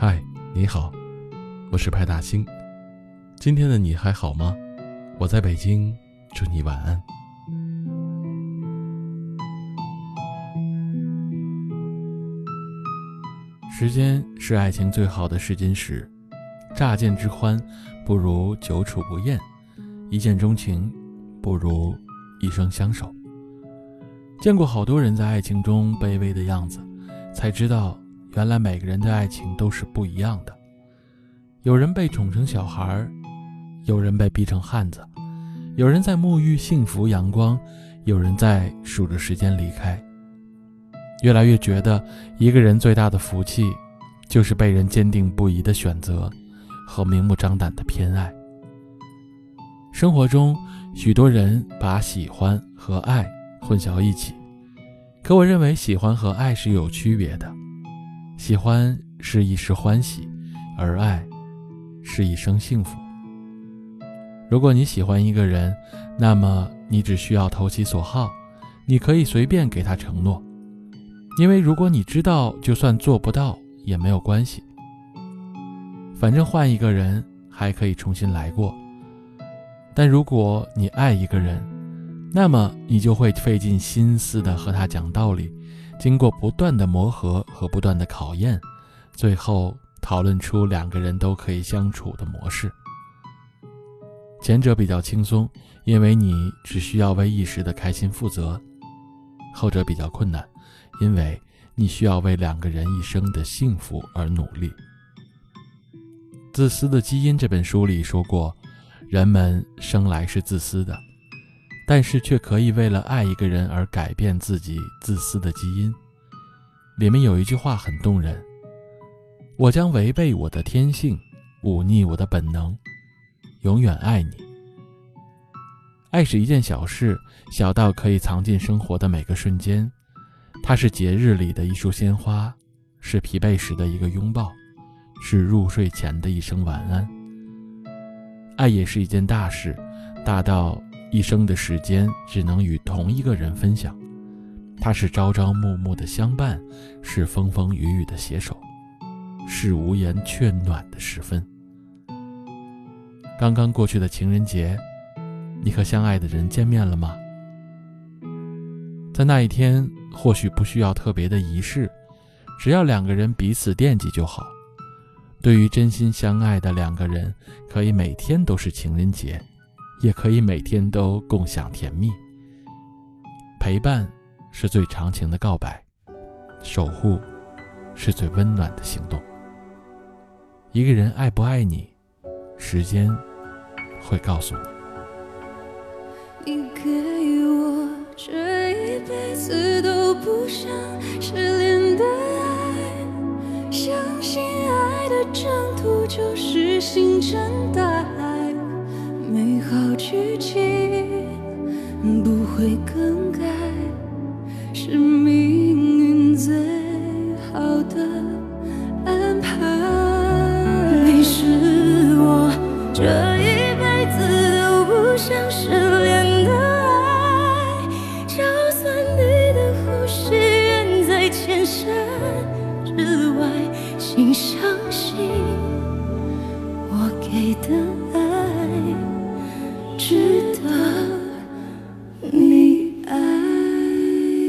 嗨你好，我是派大星。今天的你还好吗？我在北京，祝你晚安。时间是爱情最好的试金石，乍见之欢，不如久处不厌；一见钟情，不如一生相守。见过好多人在爱情中卑微的样子，才知道原来每个人的爱情都是不一样的。有人被宠成小孩，有人被逼成汉子，有人在沐浴幸福阳光，有人在数着时间离开。越来越觉得，一个人最大的福气，就是被人坚定不移的选择和明目张胆的偏爱。生活中，许多人把喜欢和爱。混淆一起，可我认为喜欢和爱是有区别的。喜欢是一时欢喜，而爱是一生幸福。如果你喜欢一个人，那么你只需要投其所好，你可以随便给他承诺，因为如果你知道，就算做不到也没有关系，反正换一个人还可以重新来过。但如果你爱一个人，那么你就会费尽心思的和他讲道理，经过不断的磨合和不断的考验，最后讨论出两个人都可以相处的模式。前者比较轻松，因为你只需要为一时的开心负责；后者比较困难，因为你需要为两个人一生的幸福而努力。《自私的基因》这本书里说过，人们生来是自私的。但是却可以为了爱一个人而改变自己自私的基因。里面有一句话很动人：“我将违背我的天性，忤逆我的本能，永远爱你。”爱是一件小事，小到可以藏进生活的每个瞬间。它是节日里的一束鲜花，是疲惫时的一个拥抱，是入睡前的一声晚安。爱也是一件大事，大到。一生的时间只能与同一个人分享，他是朝朝暮暮的相伴，是风风雨雨的携手，是无言却暖的时分。刚刚过去的情人节，你和相爱的人见面了吗？在那一天，或许不需要特别的仪式，只要两个人彼此惦记就好。对于真心相爱的两个人，可以每天都是情人节。也可以每天都共享甜蜜，陪伴是最长情的告白，守护是最温暖的行动。一个人爱不爱你，时间会告诉你。你给我这一辈子都不想失联的爱，相信爱的征途就是星辰会更改，是命运最好的安排。你是我这一辈子都不想失联的爱，就算你的呼吸远在千山之外，请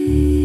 值得你爱。